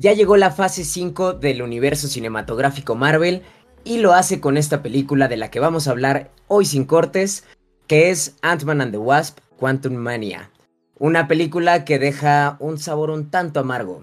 ya llegó la fase 5 del universo cinematográfico Marvel y lo hace con esta película de la que vamos a hablar hoy sin cortes, que es Ant-Man and the Wasp, Quantum Mania. Una película que deja un sabor un tanto amargo.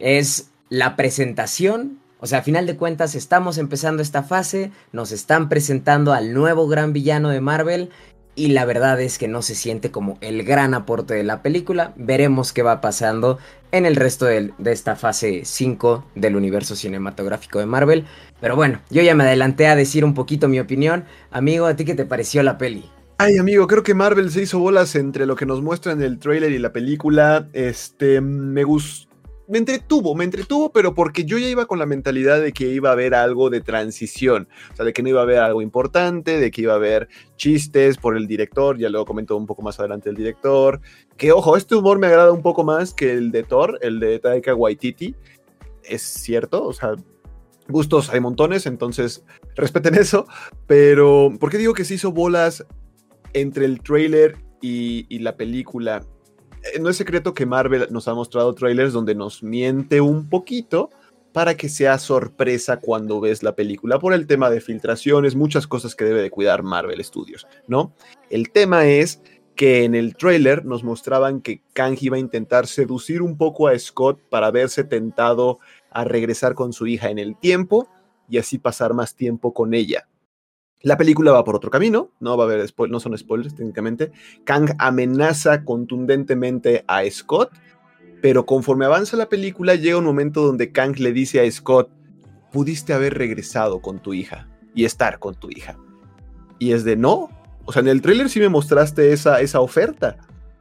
Es la presentación, o sea, a final de cuentas estamos empezando esta fase, nos están presentando al nuevo gran villano de Marvel y la verdad es que no se siente como el gran aporte de la película. Veremos qué va pasando en el resto de, esta fase 5 del universo cinematográfico de Marvel. Pero bueno, yo ya me adelanté a decir un poquito mi opinión. Amigo, ¿a ti qué te pareció la peli? Ay, amigo, creo que Marvel se hizo bolas entre lo que nos muestra en el trailer y la película. Este, me gustó me entretuvo, me entretuvo, pero porque yo ya iba con la mentalidad de que iba a haber algo de transición, o sea, de que no iba a haber algo importante, de que iba a haber chistes por el director, ya luego comento un poco más adelante el director, que ojo, este humor me agrada un poco más que el de Thor, el de Taika Waititi, es cierto, o sea, gustos hay montones, entonces respeten eso, pero ¿por qué digo que se hizo bolas entre el trailer y, y la película? Eh, no es secreto que Marvel nos ha mostrado trailers donde nos miente un poquito para que sea sorpresa cuando ves la película por el tema de filtraciones, muchas cosas que debe de cuidar Marvel Studios, ¿no? El tema es que en el trailer nos mostraban que Kang iba a intentar seducir un poco a Scott para verse tentado a regresar con su hija en el tiempo y así pasar más tiempo con ella. La película va por otro camino, no va a haber no son spoilers técnicamente. Kang amenaza contundentemente a Scott, pero conforme avanza la película llega un momento donde Kang le dice a Scott, pudiste haber regresado con tu hija y estar con tu hija. Y es de no, o sea, en el tráiler sí me mostraste esa, esa oferta,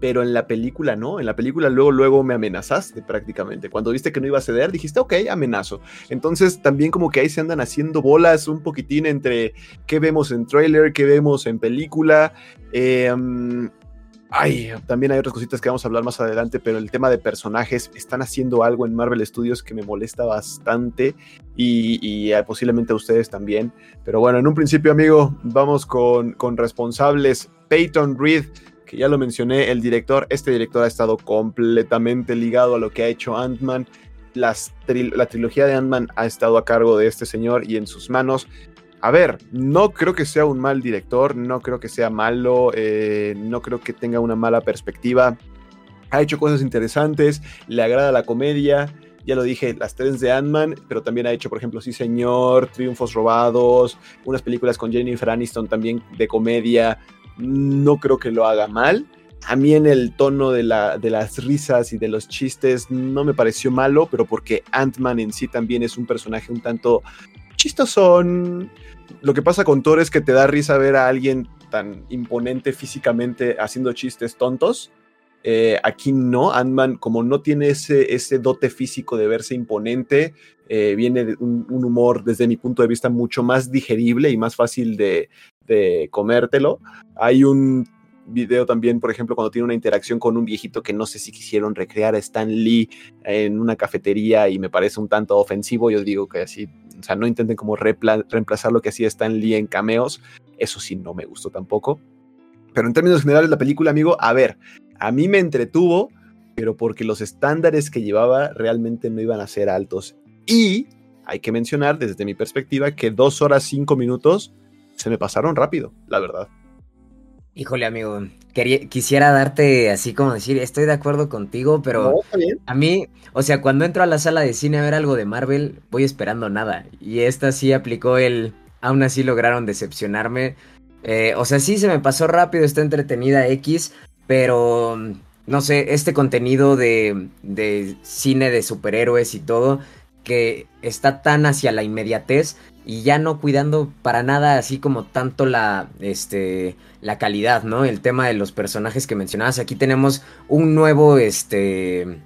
pero en la película no, en la película luego, luego me amenazaste prácticamente. Cuando viste que no iba a ceder, dijiste, ok, amenazo. Entonces también como que ahí se andan haciendo bolas un poquitín entre qué vemos en trailer, qué vemos en película. Em, ay, también hay otras cositas que vamos a hablar más adelante, pero el tema de personajes, están haciendo algo en Marvel Studios que me molesta bastante y, eh, posiblemente a ustedes también. Pero bueno, en un principio, amigo, vamos con, con responsables. Peyton Reed ya lo mencioné, el director, este director ha estado completamente ligado a lo que ha hecho Ant-Man. la trilogía de Ant-Man ha estado a cargo de este señor y en sus manos. A ver, no creo que sea un mal director, no creo que sea malo, eh, no creo que tenga una mala perspectiva. Ha hecho cosas interesantes, le agrada la comedia, ya lo dije, las tres de Ant-Man, pero también ha hecho, por ejemplo, Sí Señor, Triunfos Robados, unas películas con Jennifer Aniston también de comedia no creo que lo haga mal. A mí en el tono de, la, de las risas y de los chistes no me pareció malo, pero porque Ant-Man en sí también es un personaje un tanto chistosón. Lo que pasa con Thor es que te da risa ver a alguien tan imponente físicamente haciendo chistes tontos. Eh, aquí no, Ant-Man como no tiene ese, ese dote físico de verse imponente, eh, viene de un, humor desde mi punto de vista mucho más digerible y más fácil de, de comértelo. Hay un video también, por ejemplo, cuando tiene una interacción con un viejito que no sé si quisieron recrear a Stan Lee en una cafetería y me parece un tanto ofensivo. Yo digo que así, o sea, no intenten como reemplazar lo que hacía Stan Lee en cameos. Eso sí, no me gustó tampoco. Pero en términos generales, la película, amigo, a ver, a mí me entretuvo, pero porque los estándares que llevaba realmente no iban a ser altos. Y hay que mencionar, desde mi perspectiva, que dos horas cinco minutos se me pasaron rápido, la verdad. Híjole, amigo, quisiera darte así como decir, estoy de acuerdo contigo, pero a mí, o sea, cuando entro a la sala de cine a ver algo de Marvel, voy esperando nada. Y esta sí aplicó el, aún así lograron decepcionarme. Eh, o sea, sí se me pasó rápido, está entretenida X, pero no sé, este contenido de, de cine de superhéroes y todo, que está tan hacia la inmediatez, y ya no cuidando para nada así como tanto la este la calidad, ¿no? El tema de los personajes que mencionabas, aquí tenemos un nuevo este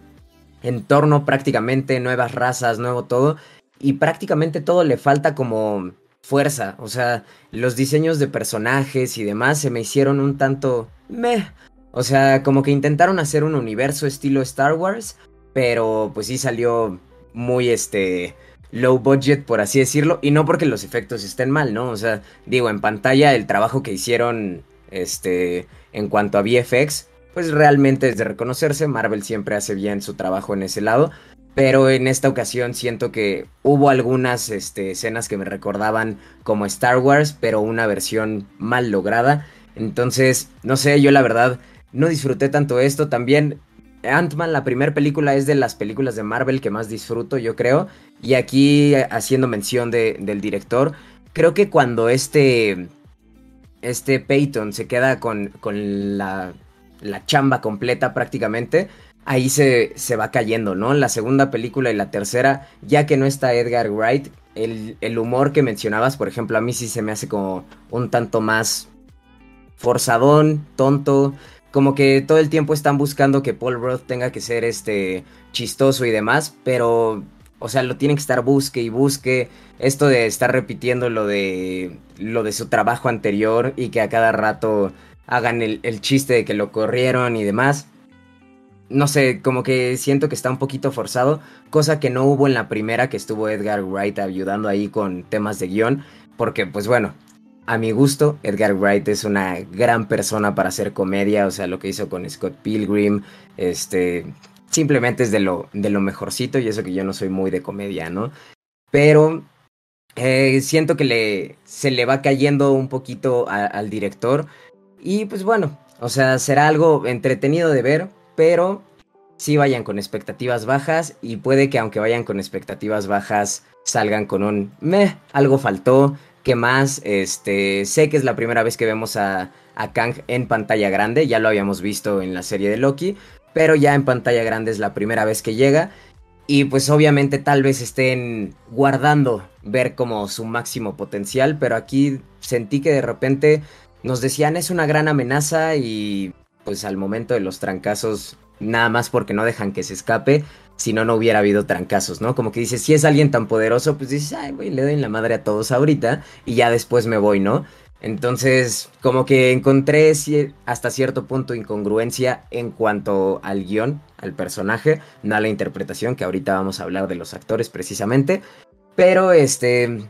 entorno prácticamente, nuevas razas, nuevo todo. Y prácticamente todo le falta como fuerza, o sea, los diseños de personajes y demás se me hicieron un tanto meh, o sea, como que intentaron hacer un universo estilo Star Wars, pero pues sí salió muy este low budget, por así decirlo, y no porque los efectos estén mal, ¿no? O sea, digo, en pantalla el trabajo que hicieron, este, en cuanto a VFX, pues realmente es de reconocerse, Marvel siempre hace bien su trabajo en ese lado, pero en esta ocasión siento que hubo algunas este, escenas que me recordaban como Star Wars, pero una versión mal lograda. Entonces, no sé, yo la verdad no disfruté tanto esto. También Ant-Man, la primera película, es de las películas de Marvel que más disfruto, yo creo. Y aquí, haciendo mención del director, creo que cuando este, este Peyton se queda con, con la, la chamba completa prácticamente, ahí se, se, va cayendo, ¿no? La segunda película y la tercera, ya que no está Edgar Wright, el, el, humor que mencionabas, por ejemplo, a mí sí se me hace como un tanto más forzadón, tonto, como que todo el tiempo están buscando que Paul Roth tenga que ser este chistoso y demás, pero o sea, lo tienen que estar busque y busque. Esto de estar repitiendo lo de lo de su trabajo anterior y que a cada rato hagan el, el chiste de que lo corrieron y demás no sé, como que siento que está un poquito forzado, cosa que no hubo en la primera que estuvo Edgar Wright ayudando ahí con temas de guion, porque pues bueno, a mi gusto, Edgar Wright es una gran persona para hacer comedia, o sea, lo que hizo con Scott Pilgrim, este, simplemente es de lo, de lo mejorcito y eso que yo no soy muy de comedia, ¿no? Pero eh, siento que le, se le va cayendo un poquito al director y pues bueno, o sea, será algo entretenido de ver, pero sí vayan con expectativas bajas y puede que aunque vayan con expectativas bajas salgan con un meh, algo faltó, ¿qué más? Este, sé que es la primera vez que vemos a, a Kang en pantalla grande, ya lo habíamos visto en la serie de Loki, pero ya en pantalla grande es la primera vez que llega y pues obviamente tal vez estén guardando ver como su máximo potencial, pero aquí sentí que de repente nos decían es una gran amenaza y pues al momento de los trancazos, nada más porque no dejan que se escape, si no, no hubiera habido trancazos, ¿no? Como que dices, si es alguien tan poderoso, pues dices, ay, güey, le doy la madre a todos ahorita y ya después me voy, ¿no? Entonces, como que encontré hasta cierto punto incongruencia en cuanto al guion, al personaje, no a la interpretación, que ahorita vamos a hablar de los actores precisamente. Pero este,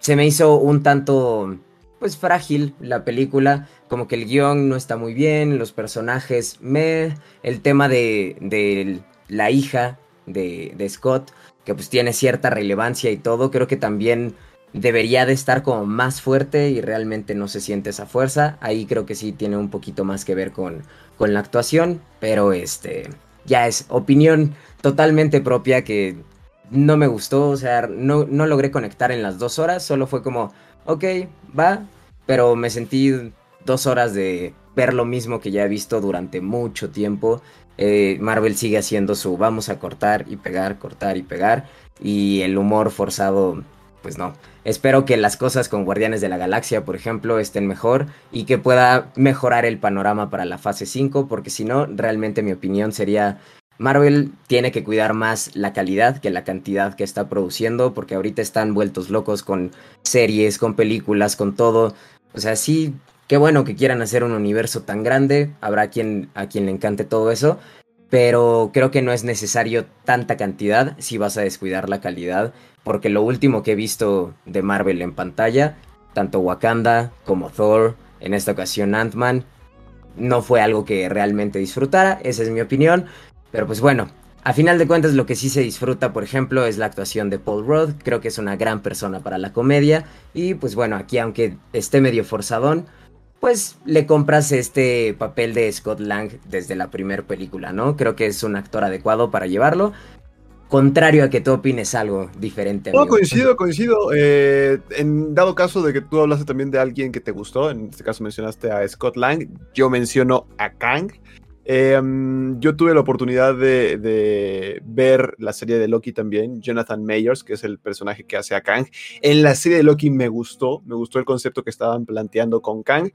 se me hizo un tanto pues frágil la película, como que el guion no está muy bien, los personajes me, el tema de, de la hija de, de, Scott, que pues tiene cierta relevancia y todo, creo que también debería de estar como más fuerte y realmente no se siente esa fuerza, ahí creo que sí tiene un poquito más que ver con, con la actuación, pero este, ya es opinión totalmente propia que no me gustó, o sea, no, no logré conectar en las dos horas, solo fue como, ok, va, pero me sentí dos horas de ver lo mismo que ya he visto durante mucho tiempo. Eh, Marvel sigue haciendo su vamos a cortar y pegar, cortar y pegar. Y el humor forzado, pues no. Espero que las cosas con Guardianes de la Galaxia, por ejemplo, estén mejor y que pueda mejorar el panorama para la fase 5, porque si no, realmente mi opinión sería Marvel tiene que cuidar más la calidad que la cantidad que está produciendo, porque ahorita están vueltos locos con series, con películas, con todo. O sea, sí, qué bueno que quieran hacer un universo tan grande, habrá quien, a quien le encante todo eso, pero creo que no es necesario tanta cantidad si vas a descuidar la calidad, porque lo último que he visto de Marvel en pantalla, tanto Wakanda como Thor, en esta ocasión Ant-Man, no fue algo que realmente disfrutara, esa es mi opinión, pero pues bueno, a final de cuentas, lo que sí se disfruta, por ejemplo, es la actuación de Paul Rudd. Creo que es una gran persona para la comedia. Y pues bueno, aquí aunque esté medio forzadón, pues le compras este papel de Scott Lang desde la primera película, ¿no? Creo que es un actor adecuado para llevarlo. Contrario a que tú opines algo diferente. No, coincido, coincido. Eh, en dado caso de que tú hablaste también de alguien que te gustó, en este caso mencionaste a Scott Lang, yo menciono a Kang. Em, yo tuve la oportunidad de, ver la serie de Loki también, Jonathan Mayers, que es el personaje que hace a Kang. En la serie de Loki me gustó, me gustó el concepto que estaban planteando con Kang.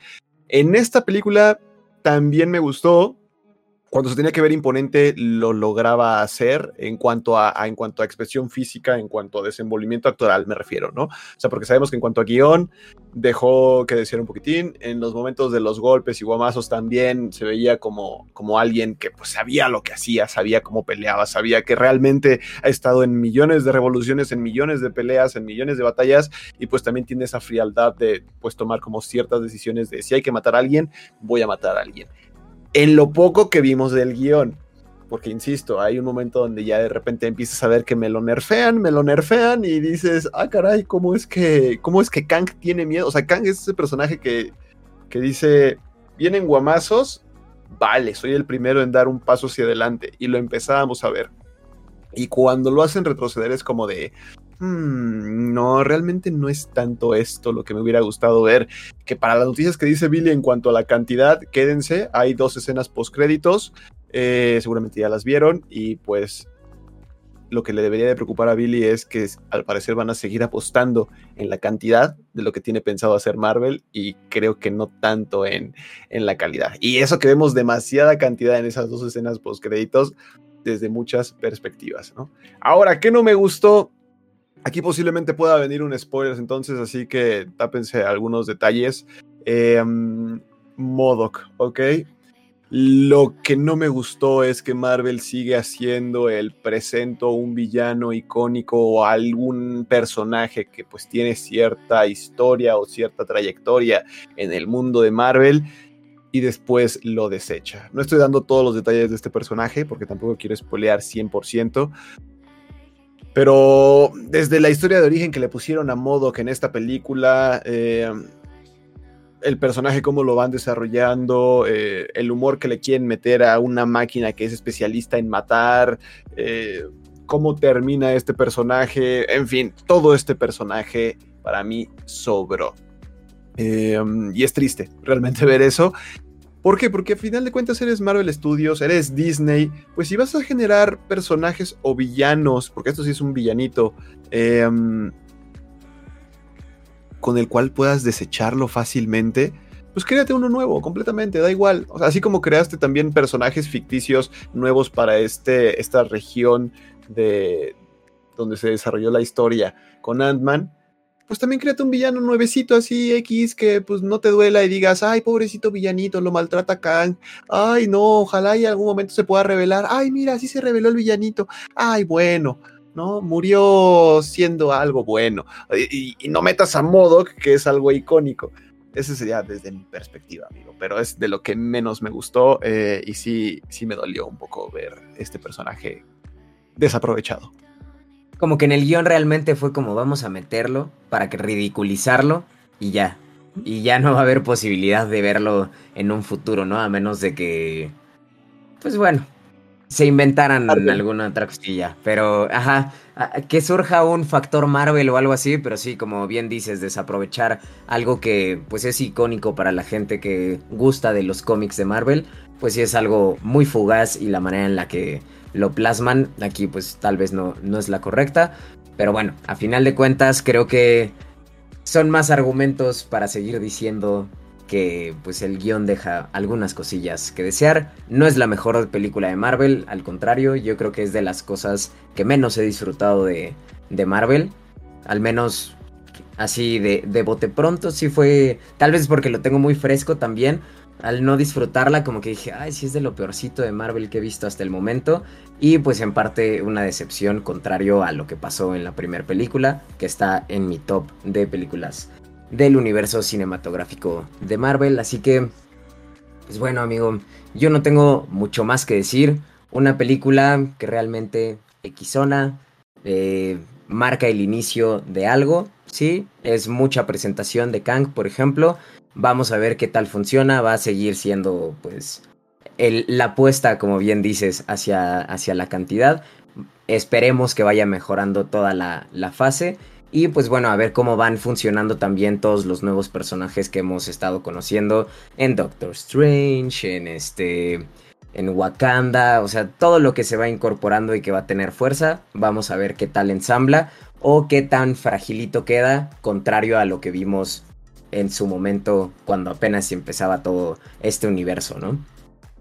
En esta película también me gustó, cuando se tenía que ver imponente lo lograba hacer en cuanto a, en cuanto a expresión física, en cuanto a desenvolvimiento actoral, me refiero, ¿no? O sea, porque sabemos que en cuanto a guion dejó que decir un poquitín, en los momentos de los golpes y guamazos también se veía como, como alguien que pues sabía lo que hacía, sabía cómo peleaba, sabía que realmente ha estado en millones de revoluciones, en millones de peleas, en millones de batallas y pues también tiene esa frialdad de pues tomar como ciertas decisiones de si hay que matar a alguien, voy a matar a alguien en lo poco que vimos del guion. porque insisto, hay un momento donde ya de repente empiezas a ver que me lo nerfean, me lo nerfean y dices, ah, caray, ¿cómo es que, cómo es que Kang tiene miedo? O sea, Kang es ese personaje que, que dice, vienen guamazos, vale, soy el primero en dar un paso hacia adelante y lo empezábamos a ver. Y cuando lo hacen retroceder es como de, hmm, no, realmente no es tanto esto lo que me hubiera gustado ver. Que para las noticias que dice Billy en cuanto a la cantidad, quédense, hay dos escenas post créditos, eh, seguramente ya las vieron y pues lo que le debería de preocupar a Billy es que al parecer van a seguir apostando en la cantidad de lo que tiene pensado hacer Marvel y creo que no tanto en, en la calidad. Y eso que vemos demasiada cantidad en esas dos escenas post créditos desde muchas perspectivas. ¿no? Ahora, ¿qué no me gustó? Aquí posiblemente pueda venir un spoiler, entonces, así que tápense algunos detalles. Eh, Modoc, ¿ok? Lo que no me gustó es que Marvel sigue haciendo el presento un villano icónico o algún personaje que pues tiene cierta historia o cierta trayectoria en el mundo de Marvel y después lo desecha. No estoy dando todos los detalles de este personaje porque tampoco quiero spoilear 100%. Pero desde la historia de origen que le pusieron a modo que en esta película, eh, el personaje, cómo lo van desarrollando, eh, el humor que le quieren meter a una máquina que es especialista en matar, eh, cómo termina este personaje, en fin, todo este personaje para mí sobró. y es triste realmente ver eso. ¿Por qué? Porque al final de cuentas eres Marvel Studios, eres Disney, pues si vas a generar personajes o villanos, porque esto sí es un villanito, em, con el cual puedas desecharlo fácilmente, pues créate uno nuevo, completamente, da igual. Así como creaste también personajes ficticios nuevos para este, esta región de donde se desarrolló la historia con Ant-Man, pues también créate un villano nuevecito así X que pues no te duela y digas, ay, pobrecito villanito, lo maltrata Kang, ay, no, ojalá y en algún momento se pueda revelar, ay, mira, así se reveló el villanito, ay, bueno, ¿no? Murió siendo algo bueno. Y, no metas a Modoc, que es algo icónico. Ese sería desde mi perspectiva, amigo. Pero es de lo que menos me gustó eh, y sí, sí me dolió un poco ver este personaje desaprovechado como que en el guion realmente fue como vamos a meterlo para que ridiculizarlo y ya. Y ya no va a haber posibilidad de verlo en un futuro, ¿no? A menos de que, pues bueno, se inventaran alguna otra costilla. Pero, ajá, que surja un factor Marvel o algo así, pero sí, como bien dices, desaprovechar algo que pues es icónico para la gente que gusta de los cómics de Marvel, pues sí es algo muy fugaz y la manera en la que lo plasman. Aquí pues tal vez no, no es la correcta. Pero bueno, a final de cuentas creo que son más argumentos para seguir diciendo que pues el guion deja algunas cosillas que desear. No es la mejor película de Marvel, al contrario, yo creo que es de las cosas que menos he disfrutado de, de Marvel. Al menos así de, de bote pronto, sí fue, tal vez porque lo tengo muy fresco también, al no disfrutarla, como que dije, ay, sí es de lo peorcito de Marvel que he visto hasta el momento. Y pues en parte una decepción contrario a lo que pasó en la primera película, que está en mi top de películas del universo cinematográfico de Marvel. Así que, pues bueno, amigo, yo no tengo mucho más que decir. Una película que realmente equisona, eh, marca el inicio de algo, ¿sí? Es mucha presentación de Kang, por ejemplo Vamos a ver qué tal funciona. Va a seguir siendo, pues, la apuesta, como bien dices, hacia, hacia la cantidad. Esperemos que vaya mejorando toda la, la fase. Y pues bueno, a ver cómo van funcionando también todos los nuevos personajes que hemos estado conociendo en Doctor Strange, en este en Wakanda, o sea, todo lo que se va incorporando y que va a tener fuerza, vamos a ver qué tal ensambla o qué tan fragilito queda, contrario a lo que vimos en su momento cuando apenas empezaba todo este universo, ¿no?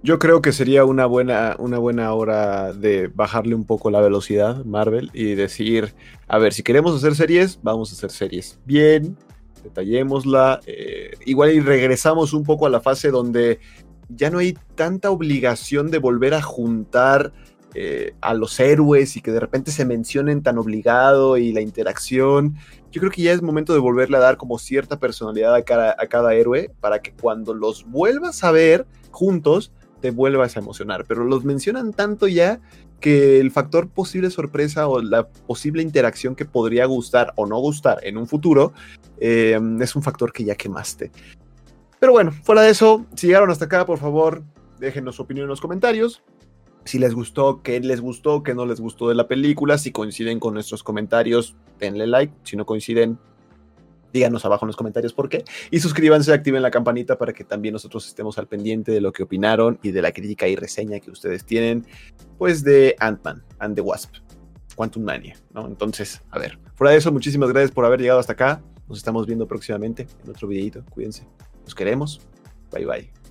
Yo creo que sería una buena, una buena hora de bajarle un poco la velocidad, Marvel, y decir, a ver, si queremos hacer series, vamos a hacer series bien, detallémosla, eh, igual y regresamos un poco a la fase donde ya no hay tanta obligación de volver a juntar eh, a los héroes y que de repente se mencionen tan obligado y la interacción. Yo creo que ya es momento de volverle a dar como cierta personalidad a cada, a cada héroe para que cuando los vuelvas a ver juntos te vuelvas a emocionar, pero los mencionan tanto ya que el factor posible sorpresa o la posible interacción que podría gustar o no gustar en un futuro eh, es un factor que ya quemaste. Pero bueno, fuera de eso, si llegaron hasta acá, por favor, déjenos su opinión en los comentarios. Si les gustó, qué les gustó, qué no les gustó de la película. Si coinciden con nuestros comentarios, denle like. Si no coinciden, díganos abajo en los comentarios por qué. Y suscríbanse, activen la campanita para que también nosotros estemos al pendiente de lo que opinaron y de la crítica y reseña que ustedes tienen, pues de Ant-Man and the Wasp, Quantum Mania, ¿no? Entonces, a ver, fuera de eso, muchísimas gracias por haber llegado hasta acá. Nos estamos viendo próximamente en otro videito. Cuídense. Los queremos. Bye bye.